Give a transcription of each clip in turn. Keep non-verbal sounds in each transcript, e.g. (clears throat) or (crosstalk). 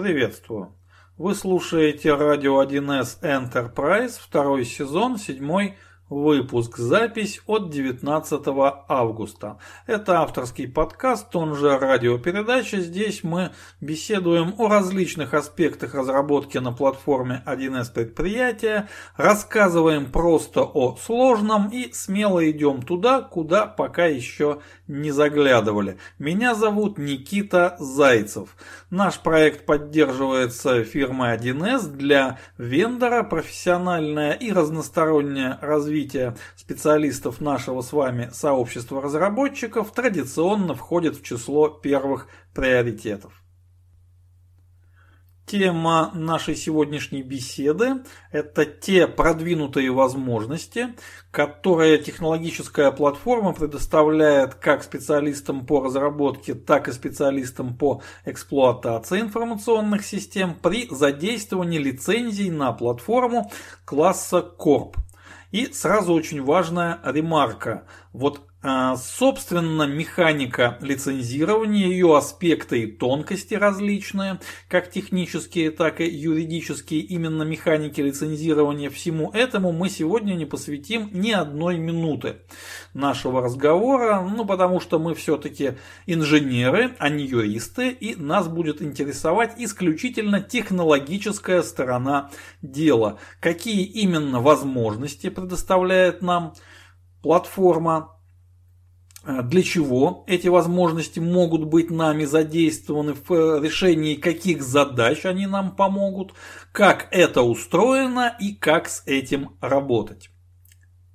Приветствую. Вы слушаете радио 1С Enterprise, второй сезон, седьмой Выпуск. Запись от 19 августа. Это авторский подкаст, он же радиопередача. Здесь мы беседуем о различных аспектах разработки на платформе 1С предприятия, рассказываем просто о сложном и смело идем туда, куда пока еще не заглядывали. Меня зовут Никита Зайцев. Наш проект поддерживается фирмой 1С для вендора, профессиональное и разностороннее развитие развития специалистов нашего с вами сообщества разработчиков традиционно входит в число первых приоритетов. Тема нашей сегодняшней беседы – это те продвинутые возможности, которые технологическая платформа предоставляет как специалистам по разработке, так и специалистам по эксплуатации информационных систем при задействовании лицензий на платформу класса Corp. И сразу очень важная ремарка. Вот собственно, механика лицензирования, ее аспекты и тонкости различные, как технические, так и юридические, именно механики лицензирования, всему этому мы сегодня не посвятим ни одной минуты нашего разговора, ну потому что мы все-таки инженеры, а не юристы, и нас будет интересовать исключительно технологическая сторона дела. Какие именно возможности предоставляет нам платформа а для чего эти возможности могут быть нами задействованы в э, решении каких задач они нам помогут, как это устроено и как с этим работать.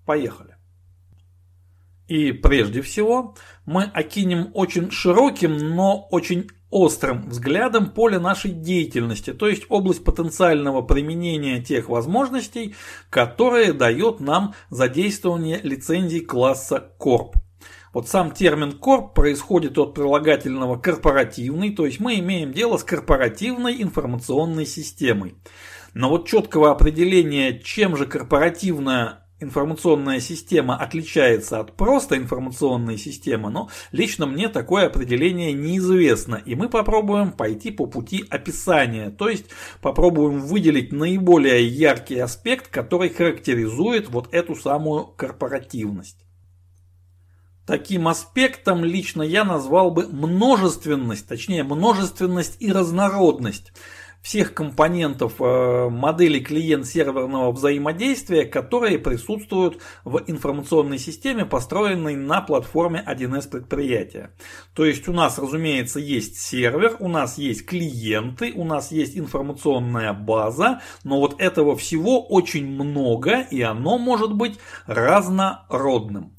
Поехали. И прежде всего мы окинем очень широким, но очень острым взглядом поле нашей деятельности, то есть область потенциального применения тех возможностей, которые дает нам задействование лицензий класса Corp. Вот сам термин корп происходит от прилагательного корпоративный, то есть мы имеем дело с корпоративной информационной системой. Но вот четкого определения, чем же корпоративная информационная система отличается от просто информационной системы, но лично мне такое определение неизвестно, и мы попробуем пойти по пути описания, то есть попробуем выделить наиболее яркий аспект, который характеризует вот эту самую корпоративность. Таким аспектом лично я назвал бы множественность, точнее множественность и разнородность всех компонентов э, модели клиент-серверного взаимодействия, которые присутствуют в информационной системе, построенной на платформе 1С предприятия. То есть у нас, разумеется, есть сервер, у нас есть клиенты, у нас есть информационная база, но вот этого всего очень много и оно может быть разнородным.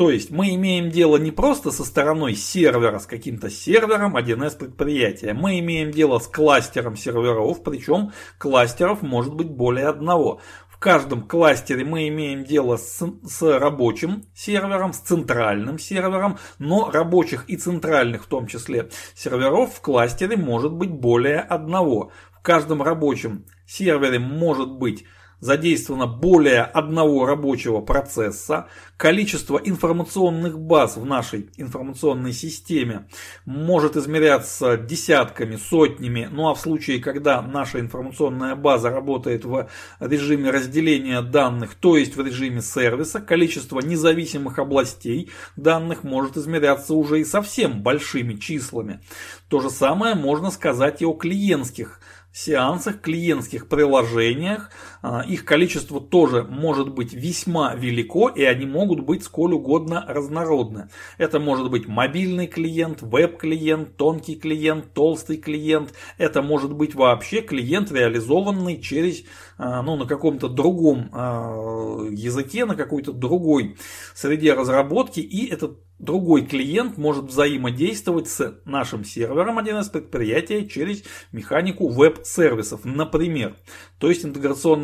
То есть мы имеем дело не просто со стороной сервера, с каким-то сервером 1С предприятия. Мы имеем дело с кластером серверов, причем кластеров может быть более одного. В каждом кластере мы имеем дело с, с рабочим сервером, с центральным сервером, но рабочих и центральных в том числе серверов в кластере может быть более одного. В каждом рабочем сервере может быть задействовано более одного рабочего процесса, количество информационных баз в нашей информационной системе может измеряться десятками, сотнями, ну а в случае, когда наша информационная база работает в режиме разделения данных, то есть в режиме сервиса, количество независимых областей данных может измеряться уже и совсем большими числами. То же самое можно сказать и о клиентских сеансах, клиентских приложениях. А, их количество тоже может быть весьма велико, и они могут быть сколь угодно разнородны. Это может быть мобильный клиент, веб-клиент, тонкий клиент, толстый клиент. Это может быть вообще клиент, реализованный через, а, ну, на каком-то другом а, языке, на какой-то другой среде разработки, и этот Другой клиент может взаимодействовать с нашим сервером 1С предприятия через механику веб-сервисов, например. То есть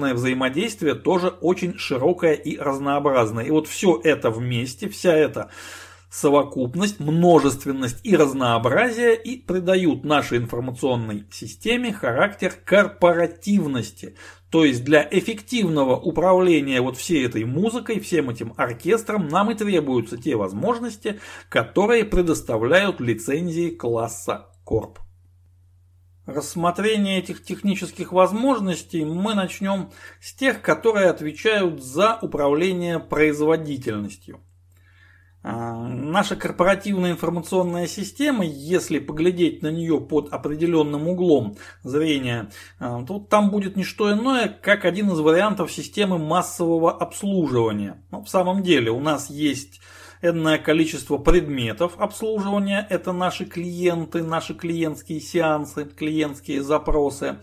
интеграционное взаимодействие тоже очень широкое и разнообразное. И вот все это вместе, вся эта совокупность, множественность и разнообразие и придают нашей информационной системе характер корпоративности. То есть для эффективного управления вот всей этой музыкой, всем этим оркестром нам и требуются те возможности, которые предоставляют лицензии класса Corp. рассмотрение этих технических возможностей мы начнем с тех, которые отвечают за управление производительностью. А, наша корпоративная информационная система, если поглядеть на нее под определенным углом зрения, а, то там будет не что иное, как один из вариантов системы массового обслуживания. Но в самом деле у нас есть энное количество предметов обслуживания, это наши клиенты, наши клиентские сеансы, клиентские запросы.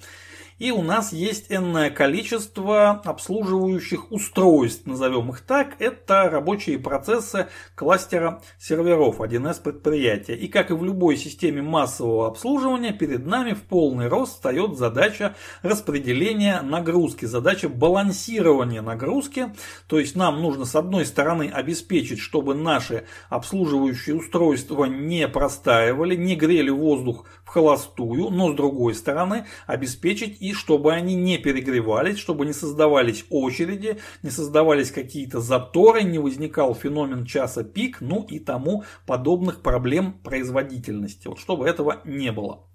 И у нас есть энное количество обслуживающих устройств, назовем их так. Это рабочие процессы кластера серверов 1С предприятия. И как и в любой системе массового обслуживания, перед нами в полный рост встает задача распределения нагрузки, задача балансирования нагрузки. То есть нам нужно с одной стороны обеспечить, чтобы наши обслуживающие устройства не простаивали, не грели воздух в холостую, но с другой стороны обеспечить и чтобы они не перегревались, чтобы не создавались очереди, не создавались какие-то заторы, не возникал феномен часа пик, ну и тому подобных проблем производительности. Вот чтобы этого не было.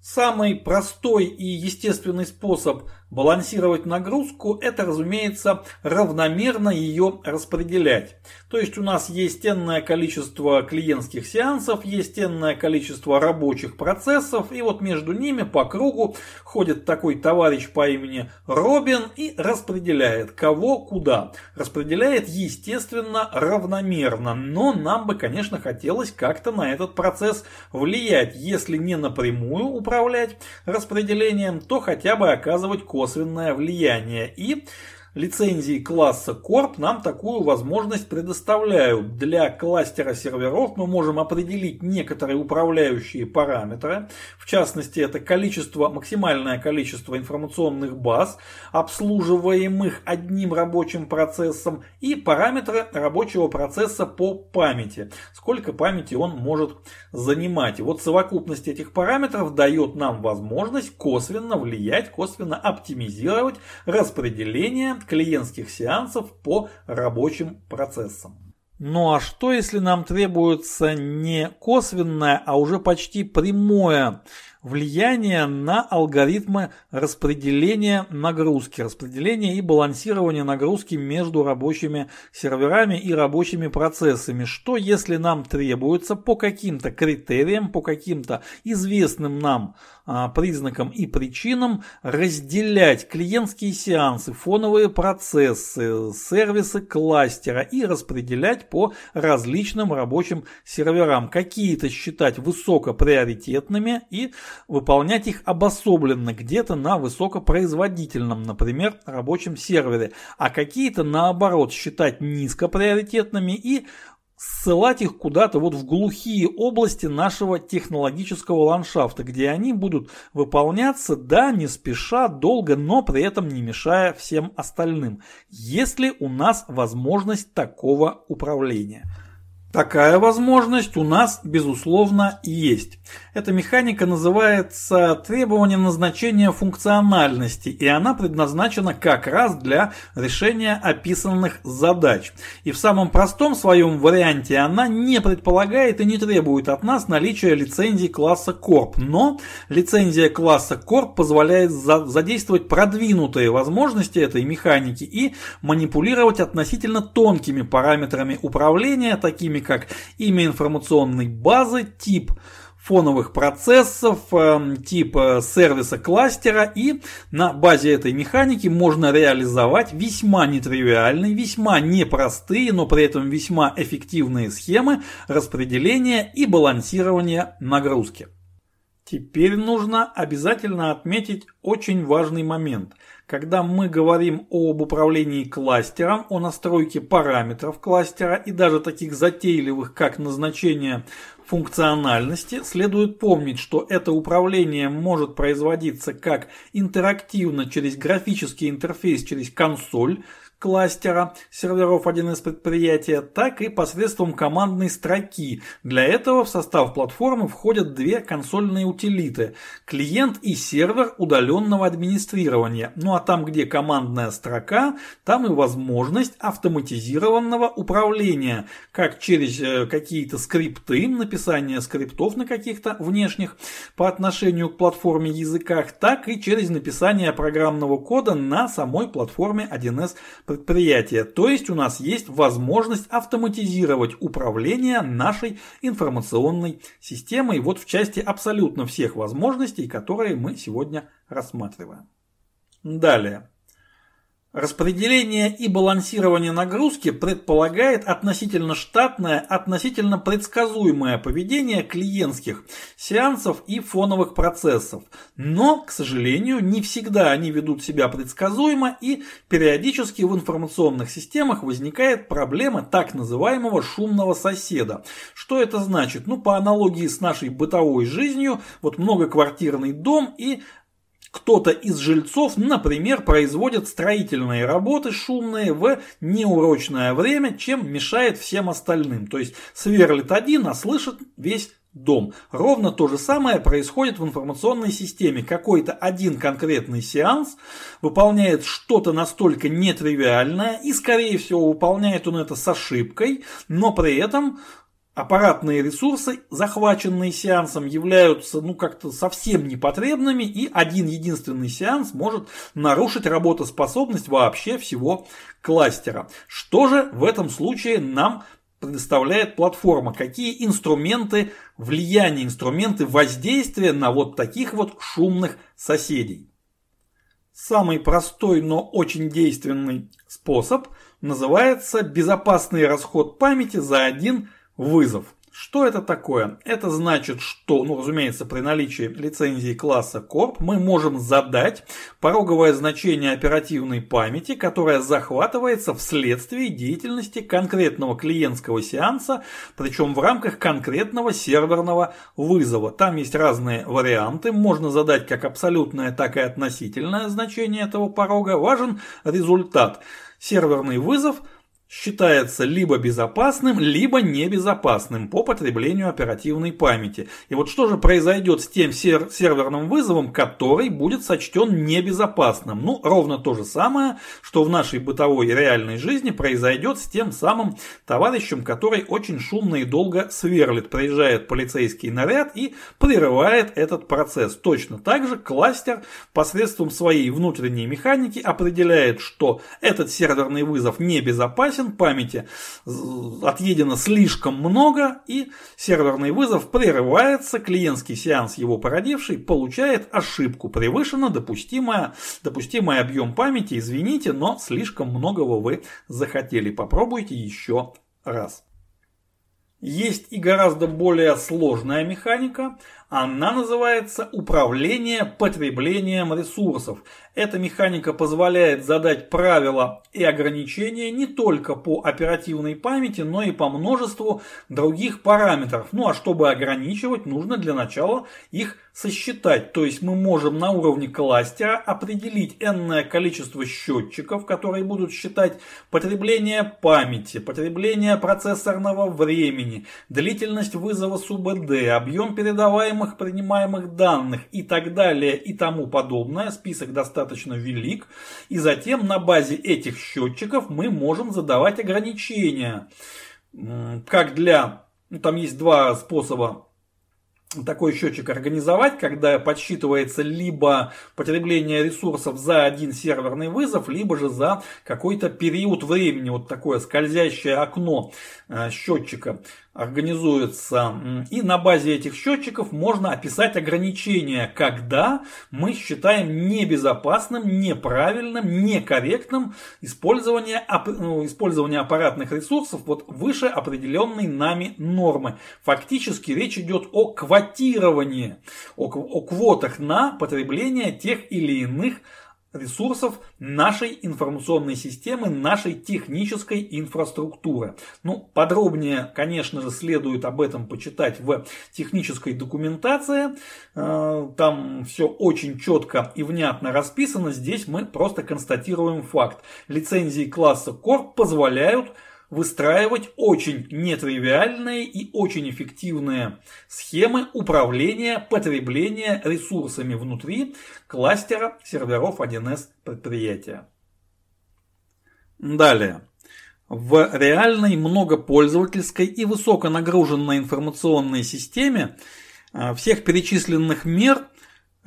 Самый простой и естественный способ балансировать нагрузку – это, разумеется, равномерно ее распределять. То есть у нас есть энное количество клиентских сеансов, есть энное количество рабочих процессов, и вот между ними по кругу ходит такой товарищ по имени Робин и распределяет кого куда. Распределяет, естественно, равномерно, но нам бы, конечно, хотелось как-то на этот процесс влиять, если не напрямую управлять распределением, то хотя бы оказывать косвенное влияние. И Лицензии класса Corp нам такую возможность предоставляют. Для кластера серверов мы можем определить некоторые управляющие параметры. В частности, это количество, максимальное количество информационных баз, обслуживаемых одним рабочим процессом, и параметры рабочего процесса по памяти. Сколько памяти он может занимать. И вот совокупность этих параметров дает нам возможность косвенно влиять, косвенно оптимизировать распределение клиентских сеансов по рабочим процессам. Ну а что если нам требуется не косвенное, а уже почти прямое влияние на алгоритмы распределения нагрузки, распределения и балансирования нагрузки между рабочими серверами и рабочими процессами. Что если нам требуется по каким-то критериям, по каким-то известным нам а, признакам и причинам разделять клиентские сеансы, фоновые процессы, сервисы кластера и распределять по различным рабочим серверам. Какие-то считать высокоприоритетными и выполнять их обособленно где-то на высокопроизводительном, например, рабочем сервере, а какие-то наоборот считать низкоприоритетными и ссылать их куда-то вот в глухие области нашего технологического ландшафта, где они будут выполняться, да, не спеша, долго, но при этом не мешая всем остальным, если у нас возможность такого управления. Такая возможность у нас, безусловно, есть. Эта механика называется требованием назначения функциональности, и она предназначена как раз для решения описанных задач. И в самом простом своем варианте она не предполагает и не требует от нас наличия лицензии класса Corp. Но лицензия класса Corp позволяет задействовать продвинутые возможности этой механики и манипулировать относительно тонкими параметрами управления, такими такими как имя информационной базы, тип фоновых процессов, тип э, сервиса кластера и на базе этой механики можно реализовать весьма нетривиальные, весьма непростые, но при этом весьма эффективные схемы распределения и балансирования нагрузки. Теперь нужно обязательно отметить очень важный момент – когда мы говорим об управлении кластером, о настройке параметров кластера и даже таких затейливых, как назначение функциональности, следует помнить, что это управление может производиться как интерактивно через графический интерфейс, через консоль, кластера серверов 1С предприятия, так и посредством командной строки. Для этого в состав платформы входят две консольные утилиты – клиент и сервер удаленного администрирования. Ну а там, где командная строка, там и возможность автоматизированного управления, как через э, какие-то скрипты, написание скриптов на каких-то внешних по отношению к платформе языках, так и через написание программного кода на самой платформе 1С предприятия. То есть у нас есть возможность автоматизировать управление нашей информационной системой вот в части абсолютно всех возможностей, которые мы сегодня рассматриваем. Далее. Распределение и балансирование нагрузки предполагает относительно штатное, относительно предсказуемое поведение клиентских сеансов и фоновых процессов. Но, к сожалению, не всегда они ведут себя предсказуемо и периодически в информационных системах возникает проблема так называемого шумного соседа. Что это значит? Ну, по аналогии с нашей бытовой жизнью, вот многоквартирный дом и кто-то из жильцов, например, производит строительные работы шумные в неурочное время, чем мешает всем остальным. То есть сверлит один, а слышит весь дом. Ровно то же самое происходит в информационной системе. Какой-то один конкретный сеанс выполняет что-то настолько нетривиальное, и скорее всего выполняет он это с ошибкой, но при этом аппаратные ресурсы, захваченные сеансом, являются ну как-то совсем непотребными, и один единственный сеанс может нарушить работоспособность вообще всего кластера. Что же в этом случае нам предоставляет платформа, какие инструменты влияния, инструменты воздействия на вот таких вот шумных соседей. Самый простой, но очень действенный способ называется безопасный расход памяти за один Вызов. Что это такое? Это значит, что, ну, разумеется, при наличии лицензии класса Corp мы можем задать пороговое значение оперативной памяти, которое захватывается вследствие деятельности конкретного клиентского сеанса, причем в рамках конкретного серверного вызова. Там есть разные варианты, можно задать как абсолютное, так и относительное значение этого порога. Важен результат. Серверный вызов – считается либо безопасным, либо небезопасным по потреблению оперативной памяти. И вот что же произойдет с тем сер серверным вызовом, который будет сочтен небезопасным? Ну, ровно то же самое, что в нашей бытовой и реальной жизни произойдет с тем самым товарищем, который очень шумно и долго сверлит. Приезжает полицейский наряд и прерывает этот процесс. Точно так же кластер посредством своей внутренней механики определяет, что этот серверный вызов небезопасен, согласен, памяти отъедено слишком много, и серверный вызов прерывается, клиентский сеанс, его породивший, получает ошибку. Превышено допустимое, допустимый объем памяти, извините, но слишком многого вы захотели. Попробуйте еще раз. Есть и гораздо более сложная механика, она называется управление потреблением ресурсов. Эта механика позволяет задать правила и ограничения не только по оперативной памяти, но и по множеству других параметров. Ну а чтобы ограничивать, нужно для начала их сосчитать. То есть мы можем на уровне кластера определить n количество счетчиков, которые будут считать потребление памяти, потребление процессорного времени, длительность вызова СУБД, объем передаваемых принимаемых данных и так далее и тому подобное. Список достаточно велик. И затем на базе этих счетчиков мы можем задавать ограничения. Как для... Ну, там есть два способа такой счетчик организовать, когда подсчитывается либо потребление ресурсов за один серверный вызов, либо же за какой-то период времени, вот такое скользящее окно э, счетчика организуется. И на базе этих счетчиков можно описать ограничения, когда мы считаем небезопасным, неправильным, некорректным использование, ну, использование аппаратных ресурсов вот выше определенной нами нормы. Фактически речь идет о квотировании, о, о квотах на потребление тех или иных ресурсов нашей информационной системы, нашей технической инфраструктуры. Ну, подробнее, конечно же, следует об этом почитать в технической документации. Э, там все очень четко и внятно расписано. Здесь мы просто констатируем факт. Лицензии класса Core позволяют выстраивать очень нетривиальные и очень эффективные схемы управления потребления ресурсами внутри кластера серверов 1С предприятия. Далее. В реальной многопользовательской и высоконагруженной информационной системе э, всех перечисленных мер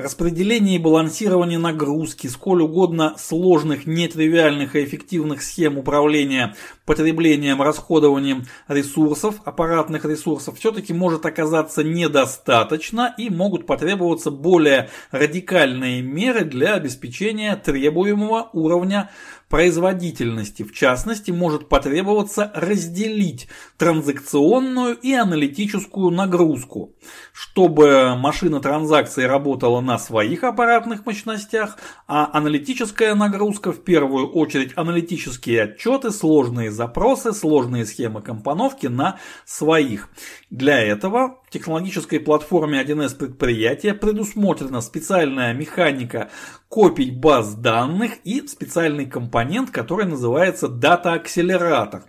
Распределение и балансирование нагрузки, сколь угодно сложных, нетривиальных и эффективных схем управления потреблением, расходованием ресурсов, аппаратных ресурсов, все-таки может оказаться недостаточно и могут потребоваться более радикальные меры для обеспечения требуемого уровня производительности. В частности, может потребоваться разделить транзакционную и аналитическую нагрузку, чтобы машина транзакции работала на своих аппаратных мощностях, а аналитическая нагрузка в первую очередь аналитические отчеты, сложные запросы, сложные схемы компоновки на своих. Для этого технологической платформе 1С предприятия предусмотрена специальная механика копий баз данных и специальный компонент, который называется дата-акселератор.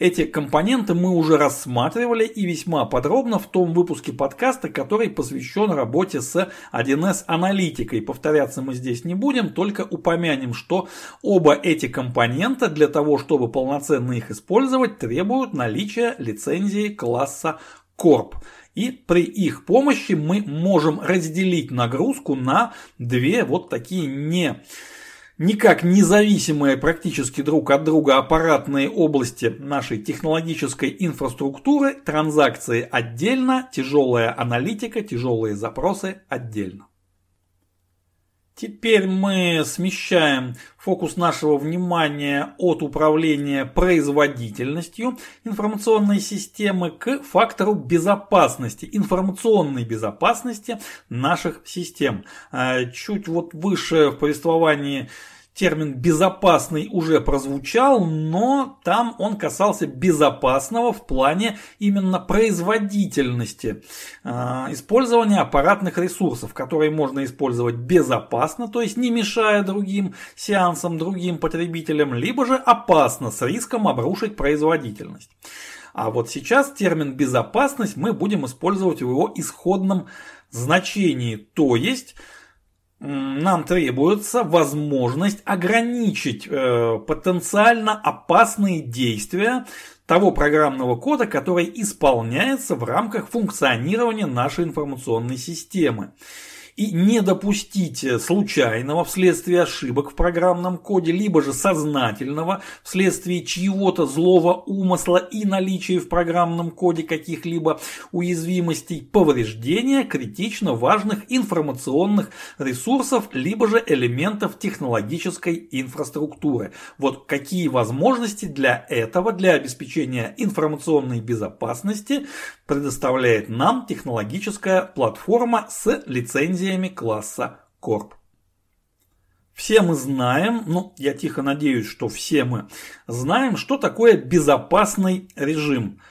Эти компоненты мы уже рассматривали и весьма подробно в том выпуске подкаста, который посвящен работе с 1С аналитикой. Повторяться мы здесь не будем, только упомянем, что оба эти компонента для того, чтобы полноценно их использовать, требуют наличия лицензии класса Corp. И при их помощи мы можем разделить нагрузку на две вот такие не никак независимые практически друг от друга аппаратные области нашей технологической инфраструктуры, транзакции отдельно, тяжелая аналитика, тяжелые запросы отдельно. Теперь мы смещаем фокус нашего внимания от управления производительностью информационной системы к фактору безопасности, информационной безопасности наших систем. А, чуть вот выше в повествовании термин «безопасный» уже прозвучал, но там он касался безопасного в плане именно производительности э, использования аппаратных ресурсов, которые можно использовать безопасно, то есть не мешая другим сеансам, другим потребителям, либо же опасно с риском обрушить производительность. А вот сейчас термин «безопасность» мы будем использовать в его исходном значении, то есть нам требуется возможность ограничить э, потенциально опасные действия того программного кода, который исполняется в рамках функционирования нашей информационной системы и не допустить случайного вследствие ошибок в программном коде, либо же сознательного вследствие чьего-то злого умысла и наличия в программном коде каких-либо уязвимостей, повреждения критично важных информационных ресурсов, либо же элементов технологической инфраструктуры. Вот какие возможности для этого, для обеспечения информационной безопасности предоставляет нам технологическая платформа с лицензиями класса Corp. Все мы знаем, ну я тихо надеюсь, что все мы знаем, что такое безопасный режим –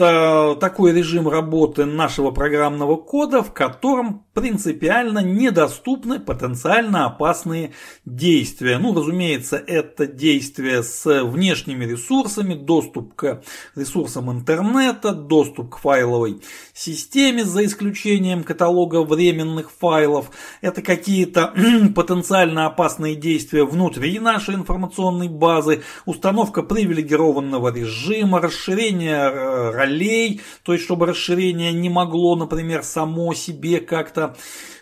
это такой режим работы нашего программного кода, в котором принципиально недоступны потенциально опасные действия. Ну, разумеется, это действия с внешними ресурсами, доступ к ресурсам интернета, доступ к файловой системе, за исключением каталога временных файлов. Это какие-то (clears throat) потенциально опасные действия внутри нашей информационной базы, установка привилегированного режима, расширение ролей, то есть чтобы расширение не могло, например, само себе как-то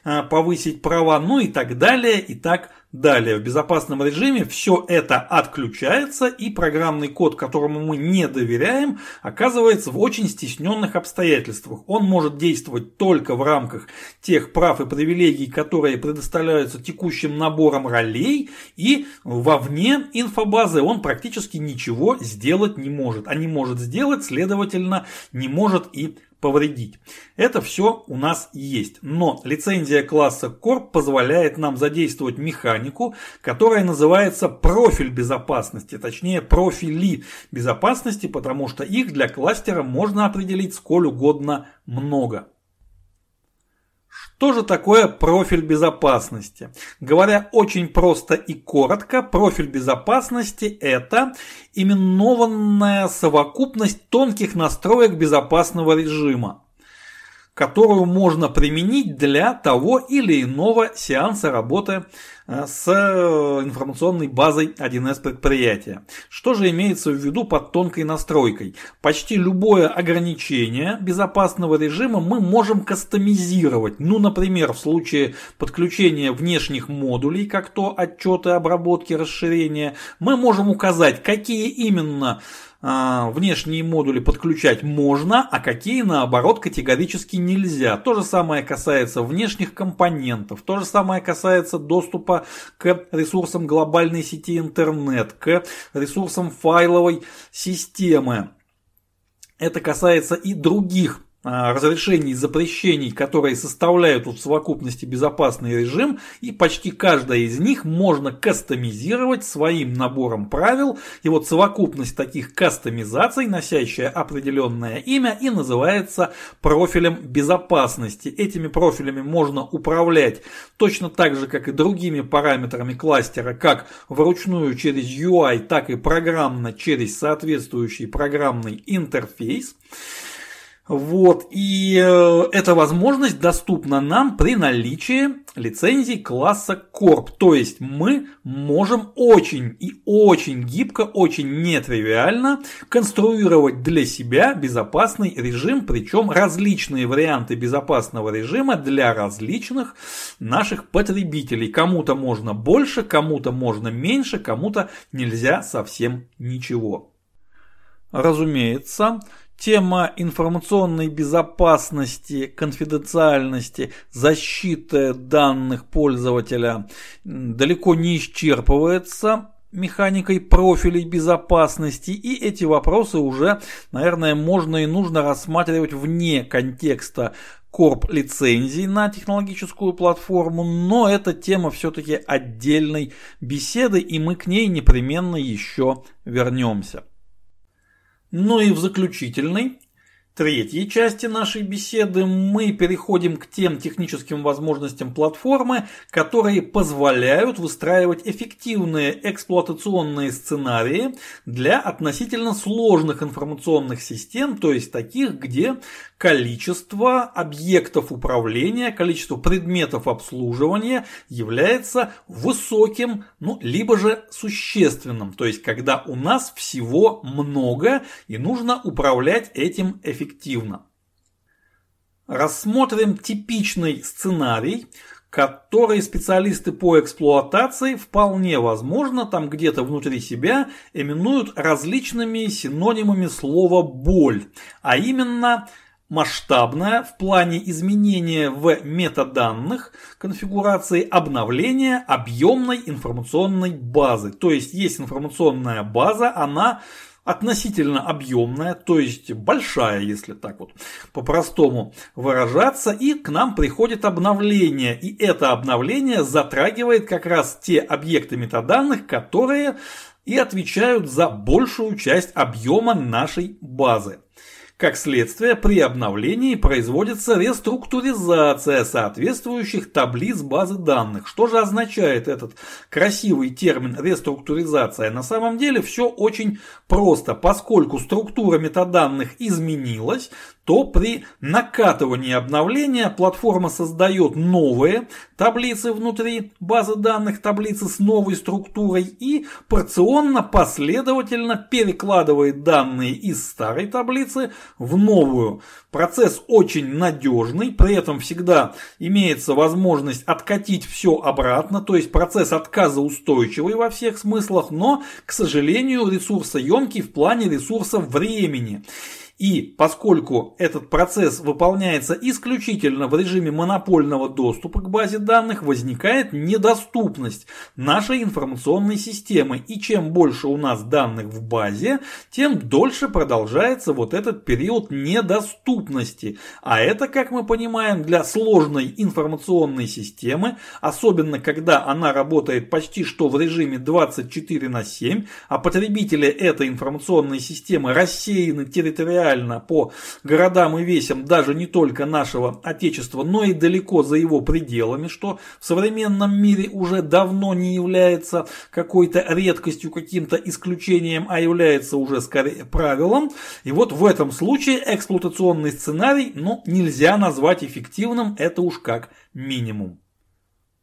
а, повысить права, ну и так далее, и так Далее, в безопасном режиме все это отключается и программный код, которому мы не доверяем, оказывается в очень стесненных обстоятельствах. Он может действовать только в рамках тех прав и привилегий, которые предоставляются текущим набором ролей, и вовне инфобазы он практически ничего сделать не может. А не может сделать, следовательно, не может и повредить. Это все у нас есть. Но лицензия класса Corp позволяет нам задействовать механику, которая называется профиль безопасности, точнее профили безопасности, потому что их для кластера можно определить сколь угодно много. Что же такое профиль безопасности? Говоря очень просто и коротко, профиль безопасности – это именованная совокупность тонких настроек безопасного режима которую можно применить для того или иного сеанса работы э, с э, информационной базой 1С предприятия. Что же имеется в виду под тонкой настройкой? Почти любое ограничение безопасного режима мы можем кастомизировать. Ну, например, в случае подключения внешних модулей, как то отчеты обработки, расширения, мы можем указать, какие именно внешние модули подключать можно, а какие наоборот категорически нельзя. То же самое касается внешних компонентов, то же самое касается доступа к ресурсам глобальной сети интернет, к ресурсам файловой системы. Это касается и других а, разрешений и запрещений, которые составляют в совокупности безопасный режим, и почти каждая из них можно кастомизировать своим набором правил. И вот совокупность таких кастомизаций, носящая определенное имя, и называется профилем безопасности. Этими профилями можно управлять точно так же, как и другими параметрами кластера, как вручную через UI, так и программно через соответствующий программный интерфейс. Вот, и э, эта возможность доступна нам при наличии лицензий класса Corp. То есть мы можем очень и очень гибко, очень нетривиально конструировать для себя безопасный режим, причем различные варианты безопасного режима для различных наших потребителей. Кому-то можно больше, кому-то можно меньше, кому-то нельзя совсем ничего. Разумеется, Тема информационной безопасности, конфиденциальности, защиты данных пользователя далеко не исчерпывается механикой профилей безопасности, и эти вопросы уже, наверное, можно и нужно рассматривать вне контекста корп лицензий на технологическую платформу, но эта тема все-таки отдельной беседы, и мы к ней непременно еще вернемся. Ну и в заключительной, третьей части нашей беседы мы переходим к тем техническим возможностям платформы, которые позволяют выстраивать эффективные эксплуатационные сценарии для относительно сложных информационных систем, то есть таких, где количество объектов управления, количество предметов обслуживания является высоким, ну, либо же существенным. То есть, когда у нас всего много и нужно управлять этим эффективно. Рассмотрим типичный сценарий, который специалисты по эксплуатации вполне возможно там где-то внутри себя именуют различными синонимами слова «боль», а именно масштабная в плане изменения в метаданных конфигурации обновления объемной информационной базы. То есть есть информационная база, она относительно объемная, то есть большая, если так вот по-простому выражаться, и к нам приходит обновление, и это обновление затрагивает как раз те объекты метаданных, которые и отвечают за большую часть объема нашей базы. Как следствие, при обновлении производится реструктуризация соответствующих таблиц базы данных. Что же означает этот красивый термин реструктуризация? На самом деле все очень просто. Поскольку структура метаданных изменилась, то при накатывании обновления платформа создает новые таблицы внутри базы данных, таблицы с новой структурой и порционно, последовательно перекладывает данные из старой таблицы в новую. Процесс очень надежный, при этом всегда имеется возможность откатить все обратно, то есть процесс отказа устойчивый во всех смыслах, но, к сожалению, ресурсоемкий в плане ресурса времени. И поскольку этот процесс выполняется исключительно в режиме монопольного доступа к базе данных, возникает недоступность нашей информационной системы. И чем больше у нас данных в базе, тем дольше продолжается вот этот период недоступности. А это, как мы понимаем, для сложной информационной системы, особенно когда она работает почти что в режиме 24 на 7, а потребители этой информационной системы рассеяны территориально по городам и весям даже не только нашего Отечества, но и далеко за его пределами, что в современном мире уже давно не является какой-то редкостью, каким-то исключением, а является уже скорее правилом. И вот в этом случае эксплуатационный сценарий ну, нельзя назвать эффективным, это уж как минимум.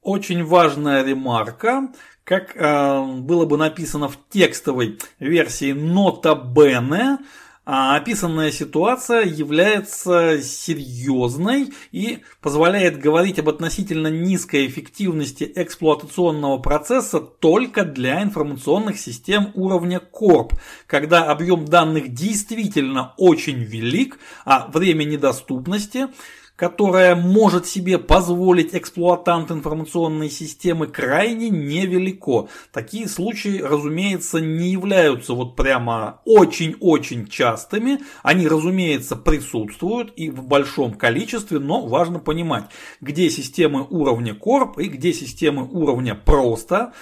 Очень важная ремарка, как э, было бы написано в текстовой версии нота Бене, а описанная ситуация является серьезной и позволяет говорить об относительно низкой эффективности эксплуатационного процесса только для информационных систем уровня Корп, когда объем данных действительно очень велик, а время недоступности – которая может себе позволить эксплуатант информационной системы, крайне невелико. Такие случаи, разумеется, не являются вот прямо очень-очень частыми. Они, разумеется, присутствуют и в большом количестве, но важно понимать, где системы уровня Corp и где системы уровня просто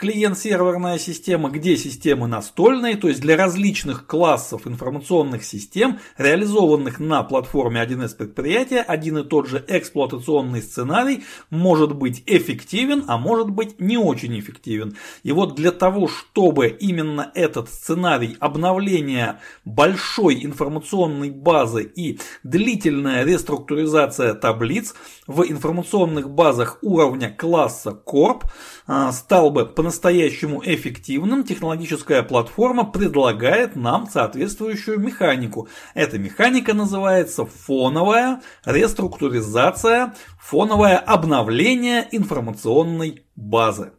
клиент-серверная система, где системы настольные, то есть для различных классов информационных систем, реализованных на платформе 1С предприятия, один и тот же эксплуатационный сценарий может быть эффективен, а может быть не очень эффективен. И вот для того, чтобы именно этот сценарий обновления большой информационной базы и длительная реструктуризация таблиц в информационных базах уровня класса Corp а, стал бы по-настоящему эффективным, технологическая платформа предлагает нам соответствующую механику. Эта механика называется фоновая реструктуризация, фоновое обновление информационной базы.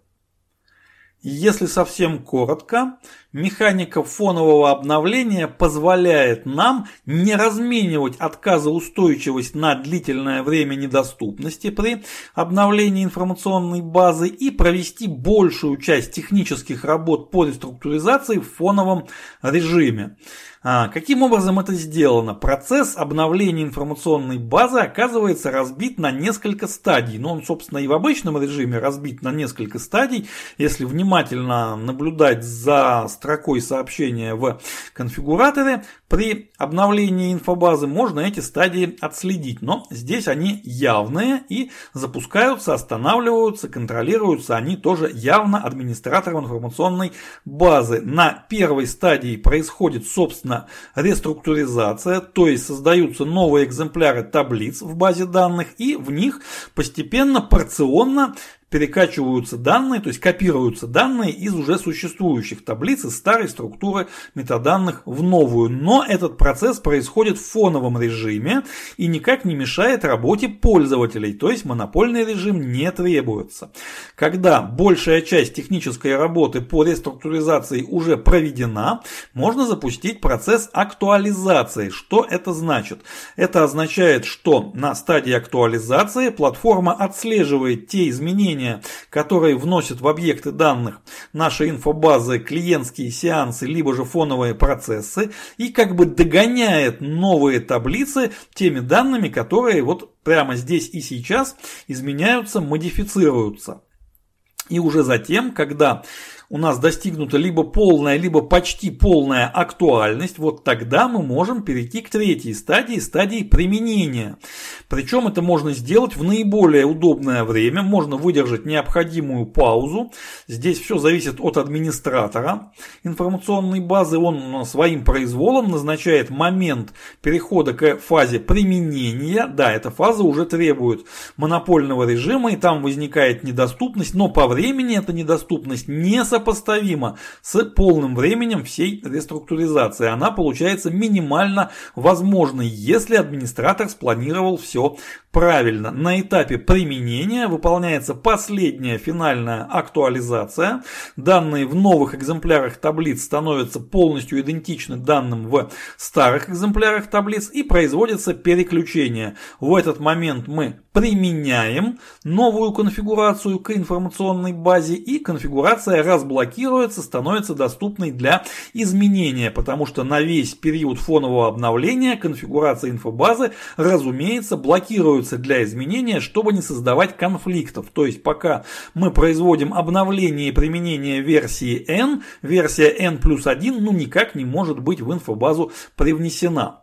Если совсем коротко, механика фонового обновления позволяет нам не разменивать отказоустойчивость на длительное время недоступности при обновлении информационной базы и провести большую часть технических работ по реструктуризации в фоновом режиме. А, каким образом это сделано? Процесс обновления информационной базы оказывается разбит на несколько стадий. Но он, собственно, и в обычном режиме разбит на несколько стадий. Если внимательно наблюдать за строкой сообщения в конфигураторе, при обновлении инфобазы можно эти стадии отследить. Но здесь они явные и запускаются, останавливаются, контролируются они тоже явно администратором информационной базы. На первой стадии происходит, собственно, собственно, реструктуризация, то есть создаются новые экземпляры таблиц в базе данных и в них постепенно, порционно перекачиваются данные, то есть копируются данные из уже существующих таблиц из старой структуры метаданных в новую. Но этот процесс происходит в фоновом режиме и никак не мешает работе пользователей, то есть монопольный режим не требуется. Когда большая часть технической работы по реструктуризации уже проведена, можно запустить процесс актуализации. Что это значит? Это означает, что на стадии актуализации платформа отслеживает те изменения, изменения, которые вносят в объекты данных нашей инфобазы клиентские сеансы, либо же фоновые процессы, и как бы догоняет новые таблицы теми данными, которые вот прямо здесь и сейчас изменяются, модифицируются. И уже затем, когда у нас достигнута либо полная, либо почти полная актуальность, вот тогда мы можем перейти к третьей стадии, стадии применения. Причем это можно сделать в наиболее удобное время, можно выдержать необходимую паузу. Здесь все зависит от администратора информационной базы, он своим произволом назначает момент перехода к фазе применения. Да, эта фаза уже требует монопольного режима, и там возникает недоступность, но по времени эта недоступность не сопоставима сопоставима с полным временем всей реструктуризации. Она получается минимально возможной, если администратор спланировал все правильно. На этапе применения выполняется последняя финальная актуализация. Данные в новых экземплярах таблиц становятся полностью идентичны данным в старых экземплярах таблиц и производится переключение. В этот момент мы применяем новую конфигурацию к информационной базе и конфигурация разблокируется, становится доступной для изменения, потому что на весь период фонового обновления конфигурация инфобазы, разумеется, блокируется для изменения, чтобы не создавать конфликтов. То есть пока мы производим обновление и применение версии N, версия N плюс 1 ну никак не может быть в инфобазу привнесена.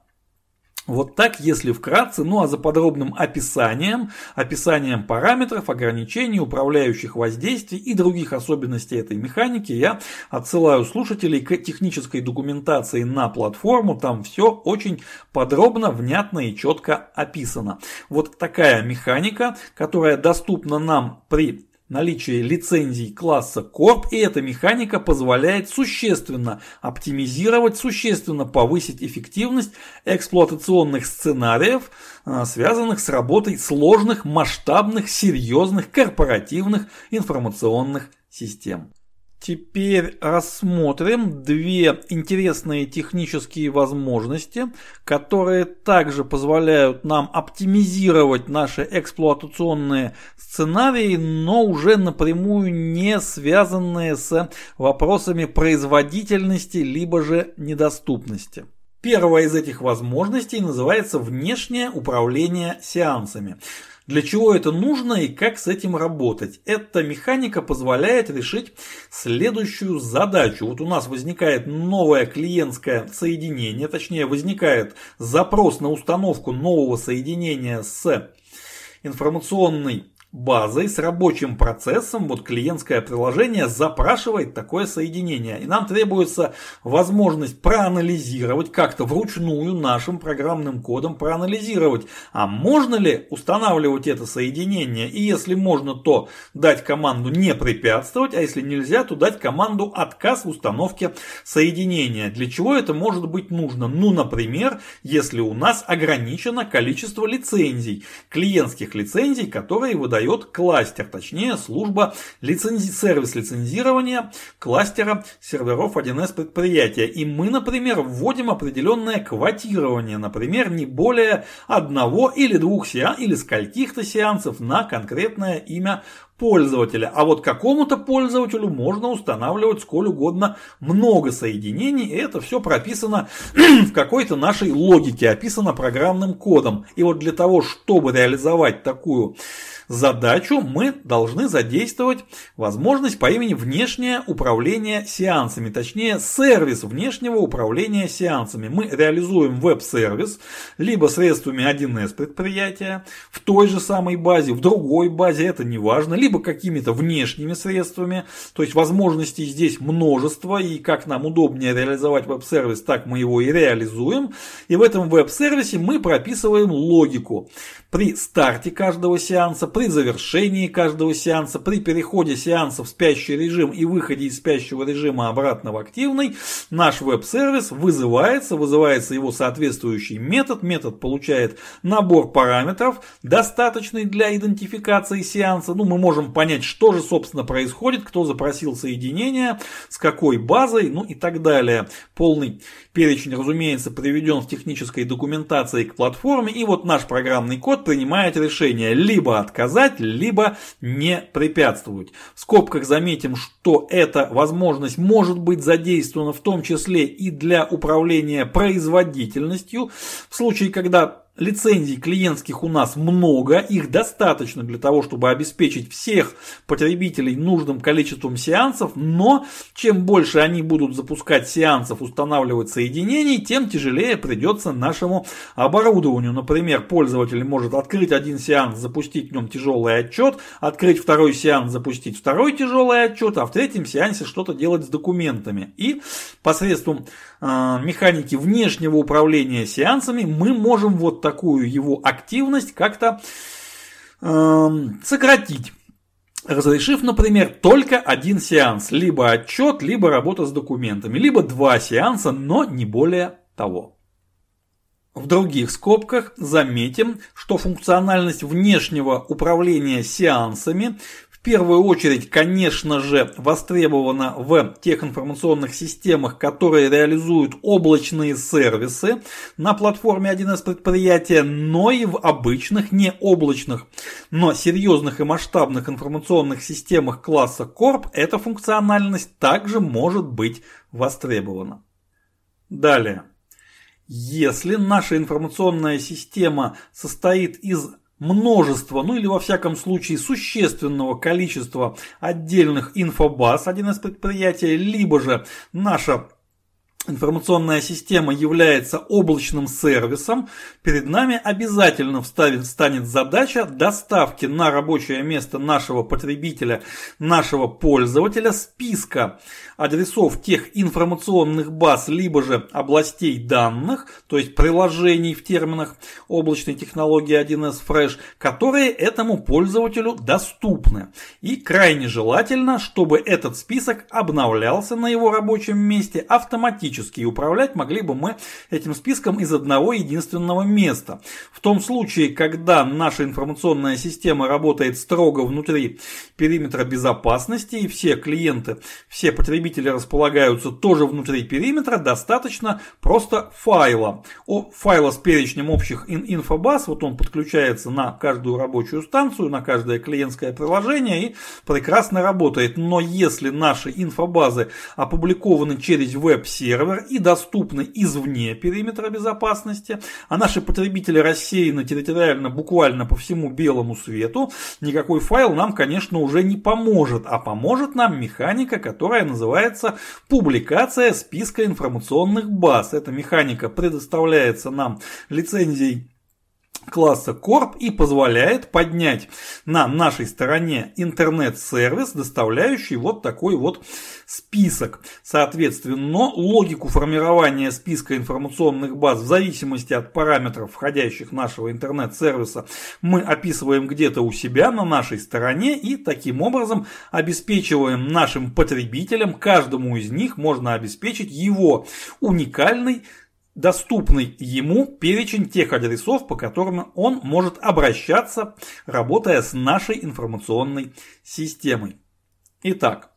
Вот так, если вкратце, ну а за подробным описанием, описанием параметров, ограничений, управляющих воздействий и других особенностей этой механики я отсылаю слушателей к технической документации на платформу, там все очень подробно, внятно и четко описано. Вот такая механика, которая доступна нам при наличие лицензий класса Corp, и эта механика позволяет существенно оптимизировать, существенно повысить эффективность эксплуатационных сценариев, а, связанных с работой сложных, масштабных, серьезных корпоративных информационных систем. Теперь рассмотрим две интересные технические возможности, которые также позволяют нам оптимизировать наши эксплуатационные сценарии, но уже напрямую не связанные с вопросами производительности либо же недоступности. Первая из этих возможностей называется внешнее управление сеансами. Для чего это нужно и как с этим работать? Эта механика позволяет решить следующую задачу. Вот у нас возникает новое клиентское соединение, точнее возникает запрос на установку нового соединения с информационной базой, с рабочим процессом, вот клиентское приложение запрашивает такое соединение. И нам требуется возможность проанализировать как-то вручную нашим программным кодом, проанализировать, а можно ли устанавливать это соединение. И если можно, то дать команду не препятствовать, а если нельзя, то дать команду отказ в установке соединения. Для чего это может быть нужно? Ну, например, если у нас ограничено количество лицензий, клиентских лицензий, которые выдают выдает кластер, точнее служба лицензи... сервис лицензирования кластера серверов 1С предприятия. И мы, например, вводим определенное квотирование, например, не более одного или двух сеансов или скольких-то сеансов на конкретное имя пользователя. А вот какому-то пользователю можно устанавливать сколь угодно много соединений. И это все прописано (clears throat) в какой-то нашей логике, описано программным кодом. И вот для того, чтобы реализовать такую задачу мы должны задействовать возможность по имени внешнее управление сеансами, точнее сервис внешнего управления сеансами. Мы реализуем веб-сервис либо средствами 1С предприятия в той же самой базе, в другой базе, это не важно, либо какими-то внешними средствами. То есть возможностей здесь множество и как нам удобнее реализовать веб-сервис, так мы его и реализуем. И в этом веб-сервисе мы прописываем логику. При старте каждого сеанса, при завершении каждого сеанса, при переходе сеанса в спящий режим и выходе из спящего режима обратно в активный, наш веб-сервис вызывается, вызывается его соответствующий метод, метод получает набор параметров, достаточный для идентификации сеанса, ну мы можем понять, что же собственно происходит, кто запросил соединение, с какой базой, ну и так далее. Полный перечень, разумеется, приведен в технической документации к платформе, и вот наш программный код принимает решение либо отказать отказать, либо не препятствовать. В скобках заметим, что эта возможность может быть задействована в том числе и для управления производительностью. В случае, когда Лицензий клиентских у нас много, их достаточно для того, чтобы обеспечить всех потребителей нужным количеством сеансов, но чем больше они будут запускать сеансов, устанавливать соединений, тем тяжелее придется нашему оборудованию. Например, пользователь может открыть один сеанс, запустить в нем тяжелый отчет, открыть второй сеанс, запустить второй тяжелый отчет, а в третьем сеансе что-то делать с документами. И посредством механики внешнего управления сеансами мы можем вот такую его активность как-то э, сократить. Разрешив, например, только один сеанс, либо отчет, либо работа с документами, либо два сеанса, но не более того. В других скобках заметим, что функциональность внешнего управления сеансами первую очередь, конечно же, востребована в тех информационных системах, которые реализуют облачные сервисы на платформе 1С предприятия, но и в обычных, не облачных, но серьезных и масштабных информационных системах класса Corp эта функциональность также может быть востребована. Далее. Если наша информационная система состоит из множество, ну или во всяком случае существенного количества отдельных инфобаз, один из предприятий, либо же наша информационная система является облачным сервисом, перед нами обязательно вставит, станет задача доставки на рабочее место нашего потребителя, нашего пользователя списка адресов тех информационных баз, либо же областей данных, то есть приложений в терминах облачной технологии 1С Fresh, которые этому пользователю доступны. И крайне желательно, чтобы этот список обновлялся на его рабочем месте автоматически. И управлять могли бы мы этим списком из одного единственного места. В том случае, когда наша информационная система работает строго внутри периметра безопасности и все клиенты, все потребители располагаются тоже внутри периметра, достаточно просто файла. О, файла с перечнем общих инфобаз, вот он подключается на каждую рабочую станцию, на каждое клиентское приложение и прекрасно работает. Но если наши инфобазы опубликованы через веб-сервер и доступны извне периметра безопасности, а наши потребители рассеяны территориально буквально по всему белому свету, никакой файл нам, конечно, уже не поможет, а поможет нам механика, которая называется публикация списка информационных баз. Эта механика предоставляется нам лицензией класса Corp и позволяет поднять на нашей стороне интернет-сервис, доставляющий вот такой вот список. Соответственно, логику формирования списка информационных баз в зависимости от параметров входящих нашего интернет-сервиса мы описываем где-то у себя на нашей стороне и таким образом обеспечиваем нашим потребителям, каждому из них можно обеспечить его уникальный доступный ему перечень тех адресов, по которым он может обращаться, работая с нашей информационной системой. Итак,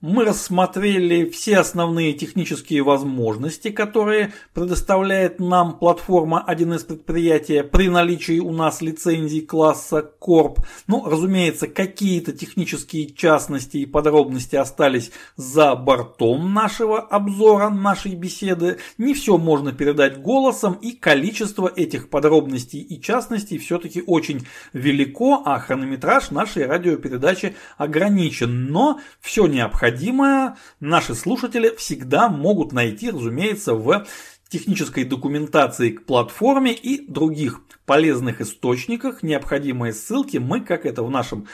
мы рассмотрели все основные технические возможности, которые предоставляет нам платформа 1С предприятия при наличии у нас лицензий класса Corp. Ну, разумеется, какие-то технические частности и подробности остались за бортом нашего обзора, нашей беседы. Не все можно передать голосом, и количество этих подробностей и частностей все-таки очень велико, а хронометраж нашей радиопередачи ограничен. Но все необходимо необходимое наши слушатели всегда могут найти, разумеется, в технической документации к платформе и других полезных источниках. Необходимые ссылки мы, как это в нашем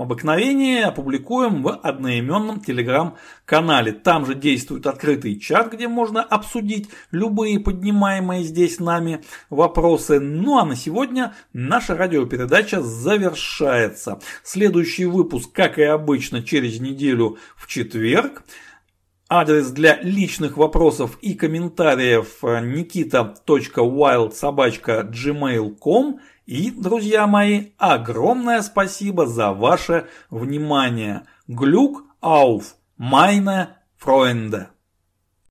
обыкновении, опубликуем в одноименном телеграм-канале. Там же действует открытый чат, где можно обсудить любые поднимаемые здесь нами вопросы. Ну а на сегодня наша радиопередача завершается. Следующий выпуск, как и обычно, через неделю в четверг. Адрес для личных вопросов и комментариев nikita.wildsobachka.gmail.com И, друзья мои, огромное спасибо за ваше внимание. Глюк ауф, майне Фройнде.